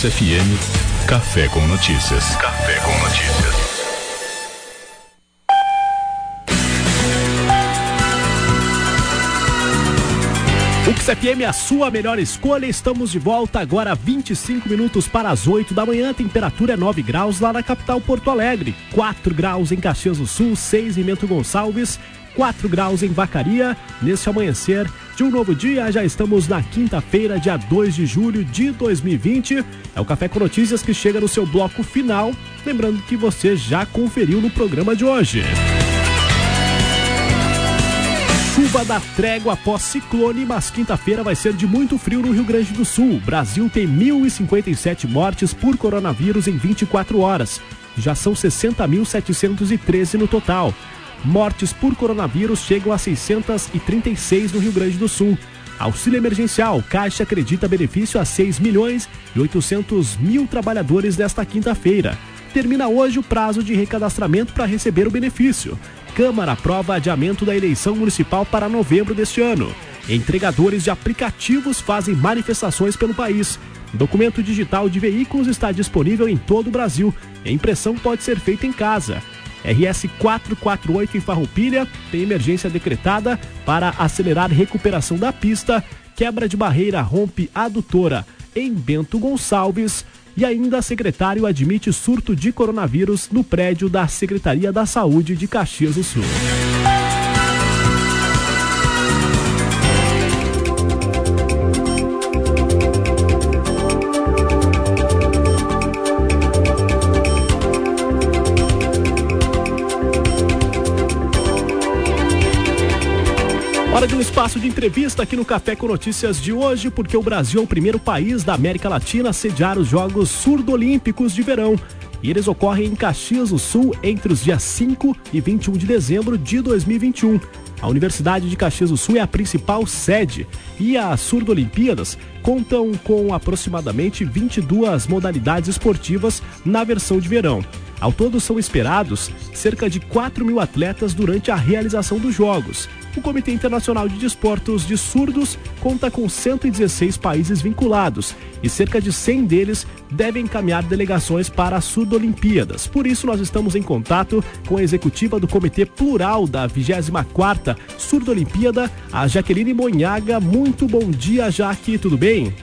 Vox FM, Café com Notícias. Café com Notícias. O XFM é a sua melhor escolha. Estamos de volta agora, 25 minutos para as 8 da manhã. Temperatura é 9 graus lá na capital Porto Alegre, 4 graus em Caxias do Sul, 6 em Bento Gonçalves, 4 graus em Vacaria. Nesse amanhecer de um novo dia, já estamos na quinta-feira, dia 2 de julho de 2020. É o Café com Notícias que chega no seu bloco final. Lembrando que você já conferiu no programa de hoje. Chuva da trégua após ciclone, mas quinta-feira vai ser de muito frio no Rio Grande do Sul. O Brasil tem 1.057 mortes por coronavírus em 24 horas. Já são 60.713 no total. Mortes por coronavírus chegam a 636 no Rio Grande do Sul. Auxílio emergencial, Caixa acredita benefício a 6 milhões e 800 mil trabalhadores nesta quinta-feira. Termina hoje o prazo de recadastramento para receber o benefício. Câmara aprova adiamento da eleição municipal para novembro deste ano. Entregadores de aplicativos fazem manifestações pelo país. Documento digital de veículos está disponível em todo o Brasil. A impressão pode ser feita em casa. RS 448 em Farroupilha tem emergência decretada para acelerar recuperação da pista. Quebra de barreira rompe adutora em Bento Gonçalves. E ainda, secretário admite surto de coronavírus no prédio da Secretaria da Saúde de Caxias do Sul. Entrevista aqui no Café com Notícias de hoje, porque o Brasil é o primeiro país da América Latina a sediar os Jogos Surdo-Olímpicos de Verão. E eles ocorrem em Caxias do Sul entre os dias 5 e 21 de dezembro de 2021. A Universidade de Caxias do Sul é a principal sede e as Surdo-Olimpíadas contam com aproximadamente 22 modalidades esportivas na versão de verão. Ao todo são esperados cerca de 4 mil atletas durante a realização dos Jogos. O Comitê Internacional de Desportos de Surdos conta com 116 países vinculados e cerca de 100 deles devem encaminhar delegações para as Surdo-Olimpíadas. Por isso, nós estamos em contato com a executiva do Comitê Plural da 24ª Surdo-Olimpíada, a Jaqueline Monhaga. Muito bom dia, Jaque, tudo bem?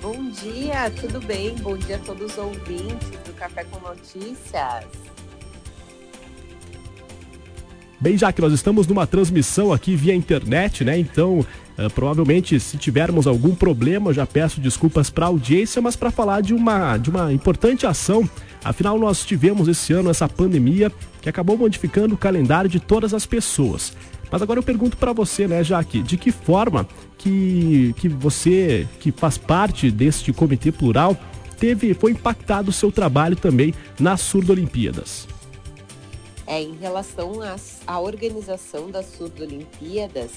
Bom dia, tudo bem? Bom dia a todos os ouvintes do Café com Notícias. Bem, já que nós estamos numa transmissão aqui via internet, né? Então, uh, provavelmente, se tivermos algum problema, já peço desculpas para a audiência, mas para falar de uma, de uma importante ação. Afinal, nós tivemos esse ano essa pandemia que acabou modificando o calendário de todas as pessoas. Mas agora eu pergunto para você, né, Jaque, de que forma que, que você, que faz parte deste comitê plural, teve, foi impactado o seu trabalho também nas Surdo-Olimpíadas? É, em relação à organização das Surdo-Olimpíadas,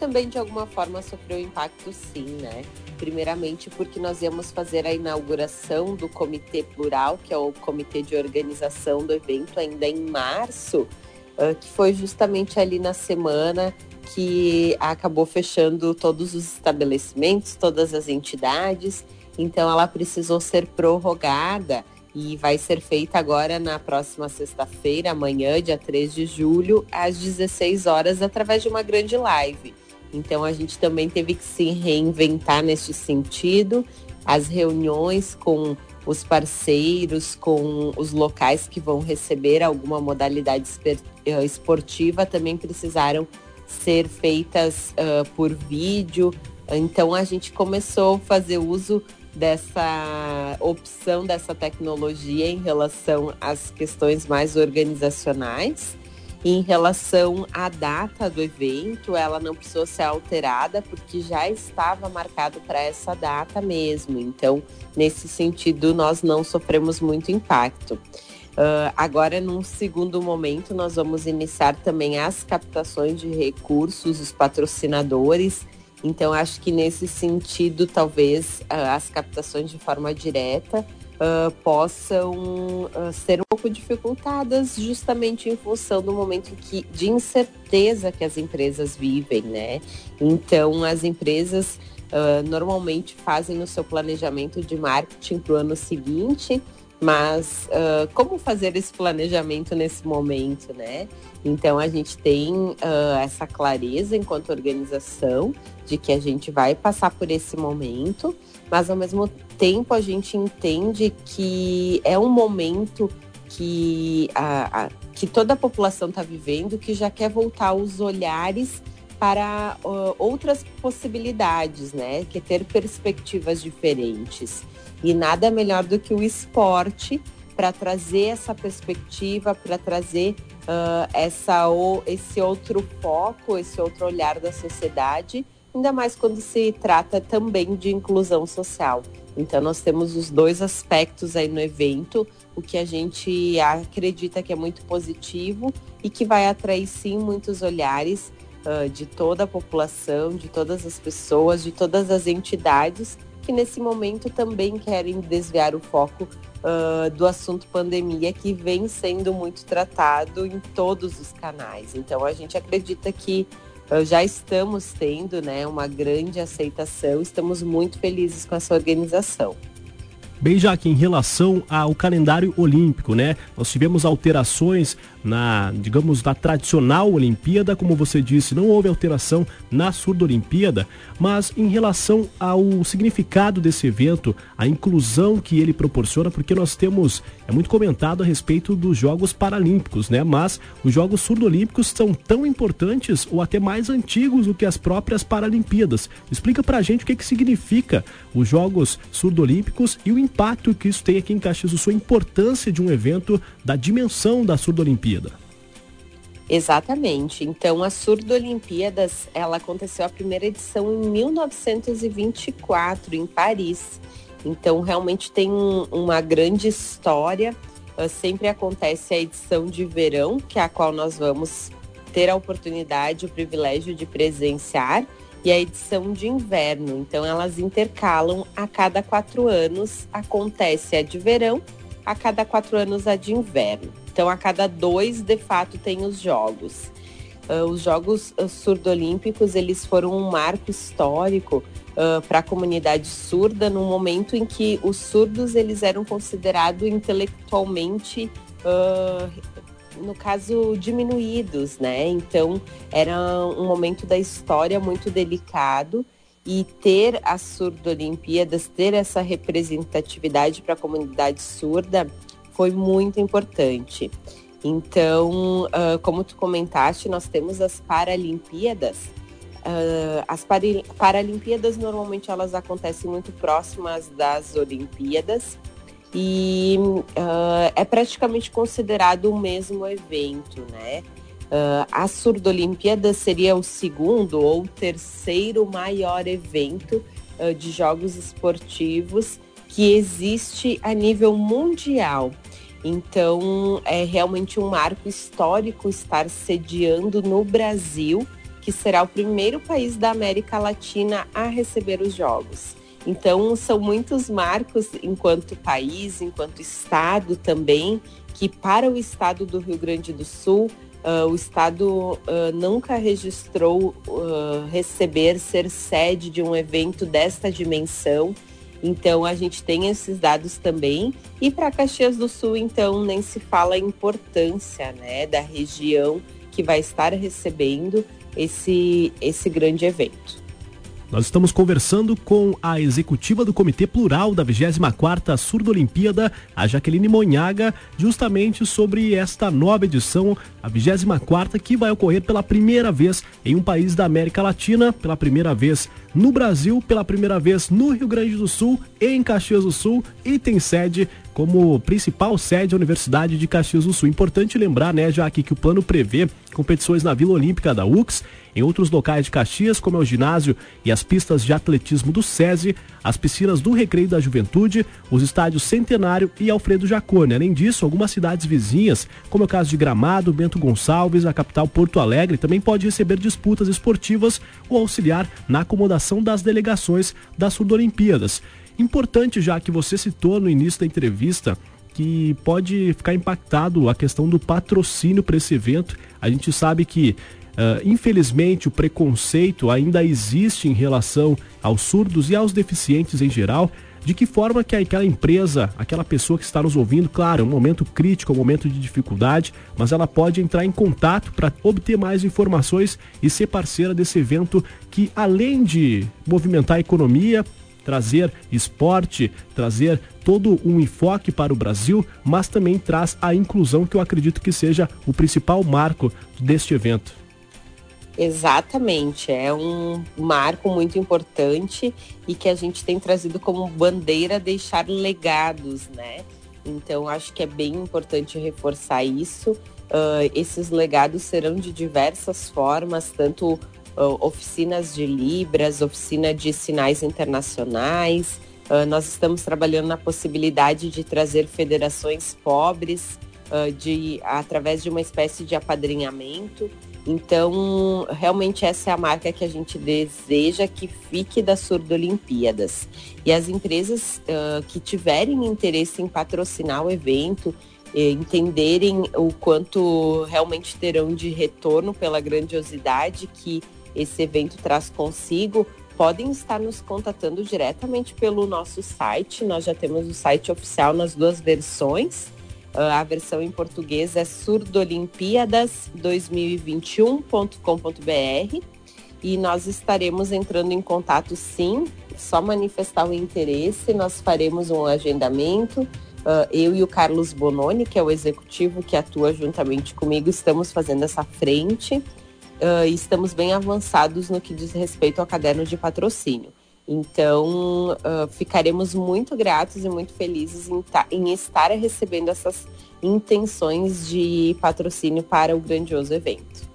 também de alguma forma sofreu impacto sim, né? Primeiramente porque nós íamos fazer a inauguração do Comitê Plural, que é o comitê de organização do evento, ainda em março, uh, que foi justamente ali na semana que acabou fechando todos os estabelecimentos, todas as entidades, então ela precisou ser prorrogada e vai ser feita agora na próxima sexta-feira, amanhã, dia 3 de julho, às 16 horas, através de uma grande live. Então a gente também teve que se reinventar neste sentido. As reuniões com os parceiros, com os locais que vão receber alguma modalidade eh, esportiva também precisaram ser feitas uh, por vídeo. Então a gente começou a fazer uso dessa opção dessa tecnologia em relação às questões mais organizacionais. Em relação à data do evento, ela não precisou ser alterada porque já estava marcado para essa data mesmo. Então, nesse sentido, nós não sofremos muito impacto. Uh, agora, num segundo momento, nós vamos iniciar também as captações de recursos, os patrocinadores então, acho que nesse sentido, talvez as captações de forma direta uh, possam uh, ser um pouco dificultadas, justamente em função do momento que, de incerteza que as empresas vivem, né? Então, as empresas uh, normalmente fazem o seu planejamento de marketing para o ano seguinte, mas uh, como fazer esse planejamento nesse momento, né? Então a gente tem uh, essa clareza enquanto organização de que a gente vai passar por esse momento, mas ao mesmo tempo a gente entende que é um momento que, a, a que toda a população está vivendo, que já quer voltar os olhares para uh, outras possibilidades, né? Que ter perspectivas diferentes. E nada melhor do que o esporte para trazer essa perspectiva, para trazer uh, essa, esse outro foco, esse outro olhar da sociedade, ainda mais quando se trata também de inclusão social. Então nós temos os dois aspectos aí no evento, o que a gente acredita que é muito positivo e que vai atrair sim muitos olhares uh, de toda a população, de todas as pessoas, de todas as entidades que nesse momento também querem desviar o foco uh, do assunto pandemia, que vem sendo muito tratado em todos os canais. Então a gente acredita que uh, já estamos tendo né, uma grande aceitação, estamos muito felizes com essa organização. Bem, já que em relação ao calendário olímpico, né? Nós tivemos alterações na, digamos, na tradicional Olimpíada, como você disse, não houve alteração na Surdo Olimpíada, mas em relação ao significado desse evento, a inclusão que ele proporciona, porque nós temos, é muito comentado a respeito dos Jogos Paralímpicos, né? Mas os Jogos Surdo-Olímpicos são tão importantes ou até mais antigos do que as próprias Paralimpíadas. Explica pra gente o que, que significa os Jogos Surdo-Olímpicos e o impacto que isso tem aqui em Caxias do Sul, a importância de um evento da dimensão da Surdo Olimpíada. Exatamente. Então, a Surdo Olimpíadas, ela aconteceu a primeira edição em 1924 em Paris. Então, realmente tem um, uma grande história. Uh, sempre acontece a edição de verão, que é a qual nós vamos ter a oportunidade, o privilégio de presenciar e a edição de inverno. Então, elas intercalam a cada quatro anos. Acontece a de verão, a cada quatro anos a de inverno. Então, a cada dois, de fato, tem os jogos. Uh, os Jogos uh, Surdo-Olímpicos, eles foram um marco histórico uh, para a comunidade surda no momento em que os surdos eles eram considerados intelectualmente no caso, diminuídos, né? Então, era um momento da história muito delicado e ter as surdo-olimpíadas, ter essa representatividade para a comunidade surda foi muito importante. Então, uh, como tu comentaste, nós temos as Paralimpíadas. Uh, as Paralimpíadas normalmente elas acontecem muito próximas das Olimpíadas e uh, é praticamente considerado o mesmo evento, né? Uh, a Surdo-Olimpíada seria o segundo ou terceiro maior evento uh, de jogos esportivos que existe a nível mundial. Então, é realmente um marco histórico estar sediando no Brasil, que será o primeiro país da América Latina a receber os Jogos. Então, são muitos marcos enquanto país, enquanto estado também, que para o estado do Rio Grande do Sul, uh, o estado uh, nunca registrou uh, receber, ser sede de um evento desta dimensão. Então, a gente tem esses dados também. E para Caxias do Sul, então, nem se fala a importância né, da região que vai estar recebendo esse, esse grande evento. Nós estamos conversando com a executiva do Comitê Plural da 24ª Surdo Olimpíada, a Jaqueline Monhaga, justamente sobre esta nova edição, a 24ª, que vai ocorrer pela primeira vez em um país da América Latina, pela primeira vez no Brasil, pela primeira vez no Rio Grande do Sul, em Caxias do Sul e tem sede como principal sede a Universidade de Caxias do Sul. Importante lembrar, né, já aqui que o plano prevê competições na Vila Olímpica da UX, em outros locais de Caxias, como é o ginásio e as pistas de atletismo do SESI, as piscinas do Recreio da Juventude, os estádios Centenário e Alfredo Jacone. Além disso, algumas cidades vizinhas, como é o caso de Gramado, Bento Gonçalves, a capital Porto Alegre, também pode receber disputas esportivas ou auxiliar na acomodação das delegações das Surdo-Olimpíadas. Importante já que você citou no início da entrevista que pode ficar impactado a questão do patrocínio para esse evento. A gente sabe que Uh, infelizmente, o preconceito ainda existe em relação aos surdos e aos deficientes em geral. De que forma que aquela empresa, aquela pessoa que está nos ouvindo, claro, é um momento crítico, é um momento de dificuldade, mas ela pode entrar em contato para obter mais informações e ser parceira desse evento que, além de movimentar a economia, trazer esporte, trazer todo um enfoque para o Brasil, mas também traz a inclusão, que eu acredito que seja o principal marco deste evento. Exatamente, é um marco muito importante e que a gente tem trazido como bandeira deixar legados, né? Então acho que é bem importante reforçar isso. Uh, esses legados serão de diversas formas, tanto oficinas de Libras, oficina de sinais internacionais. Uh, nós estamos trabalhando na possibilidade de trazer federações pobres de, através de uma espécie de apadrinhamento. Então, realmente essa é a marca que a gente deseja que fique das Surdo Olimpíadas. E as empresas uh, que tiverem interesse em patrocinar o evento, eh, entenderem o quanto realmente terão de retorno pela grandiosidade que esse evento traz consigo, podem estar nos contatando diretamente pelo nosso site. Nós já temos o site oficial nas duas versões ah, a versão em português é surdolimpiadas2021.com.br e nós estaremos entrando em contato sim, só manifestar o interesse, nós faremos um agendamento. Uh, eu e o Carlos Bononi, que é o executivo que atua juntamente comigo, estamos fazendo essa frente uh, estamos bem avançados no que diz respeito ao caderno de patrocínio. Então, uh, ficaremos muito gratos e muito felizes em, em estar recebendo essas intenções de patrocínio para o grandioso evento.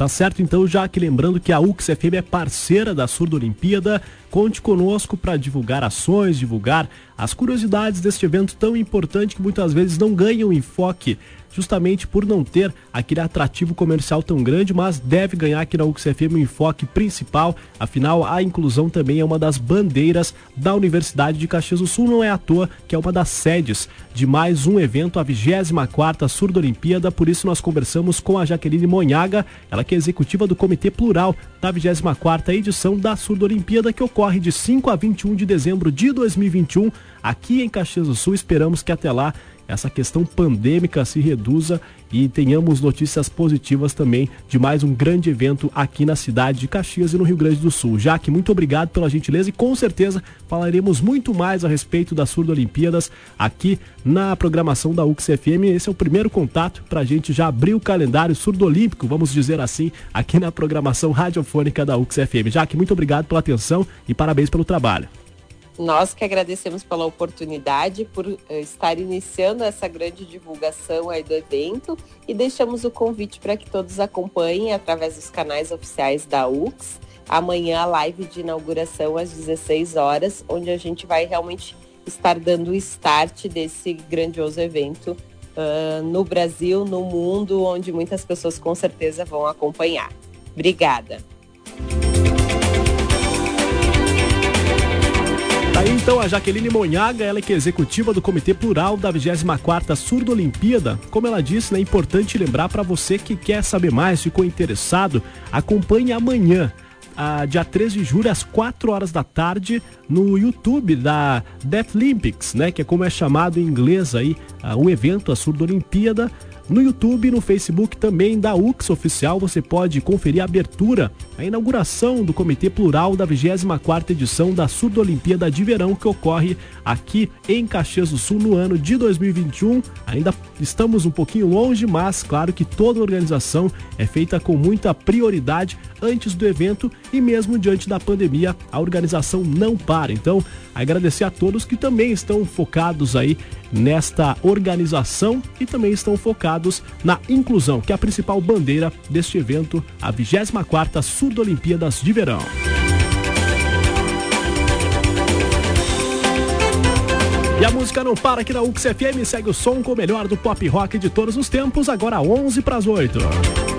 Tá certo, então, já que lembrando que a UXFM é parceira da Surdo Olimpíada, conte conosco para divulgar ações, divulgar as curiosidades deste evento tão importante que muitas vezes não ganha o enfoque justamente por não ter aquele atrativo comercial tão grande, mas deve ganhar aqui na UXFM um enfoque principal. Afinal, a inclusão também é uma das bandeiras da Universidade de Caxias do Sul. Não é à toa que é uma das sedes de mais um evento, a 24ª Surdo Olimpíada. Por isso nós conversamos com a Jaqueline Monhaga, ela que é executiva do Comitê Plural da 24ª edição da Surdo Olimpíada, que ocorre de 5 a 21 de dezembro de 2021 aqui em Caxias do Sul. Esperamos que até lá essa questão pandêmica se reduza e tenhamos notícias positivas também de mais um grande evento aqui na cidade de Caxias e no Rio Grande do Sul. Jaque, muito obrigado pela gentileza e com certeza falaremos muito mais a respeito das Surdo Olimpíadas aqui na programação da UXFM. Esse é o primeiro contato para a gente já abrir o calendário surdo olímpico, vamos dizer assim, aqui na programação radiofônica da UXFM. Jaque, muito obrigado pela atenção e parabéns pelo trabalho. Nós que agradecemos pela oportunidade, por uh, estar iniciando essa grande divulgação aí do evento e deixamos o convite para que todos acompanhem através dos canais oficiais da UX. Amanhã a live de inauguração às 16 horas, onde a gente vai realmente estar dando o start desse grandioso evento uh, no Brasil, no mundo, onde muitas pessoas com certeza vão acompanhar. Obrigada. Então a Jaqueline Monhaga, ela é que é executiva do Comitê Plural da 24ª Surdo Olimpíada. Como ela disse, né, é importante lembrar para você que quer saber mais, ficou interessado, acompanhe amanhã a, dia 13 de julho, às 4 horas da tarde, no YouTube da Deaflympics, né? Que é como é chamado em inglês aí, o evento, a Surdo Olimpíada. No YouTube no Facebook também da UX Oficial você pode conferir a abertura, a inauguração do Comitê Plural da 24ª edição da Surdo Olimpíada de Verão que ocorre aqui em Caxias do Sul no ano de 2021. Ainda estamos um pouquinho longe, mas claro que toda a organização é feita com muita prioridade antes do evento e mesmo diante da pandemia, a organização não para. Então, agradecer a todos que também estão focados aí nesta organização e também estão focados na inclusão, que é a principal bandeira deste evento, a 24ª Surdo Olimpíadas de Verão. E a música não para aqui na UX FM, segue o som com o melhor do pop rock de todos os tempos, agora 11 para as 8.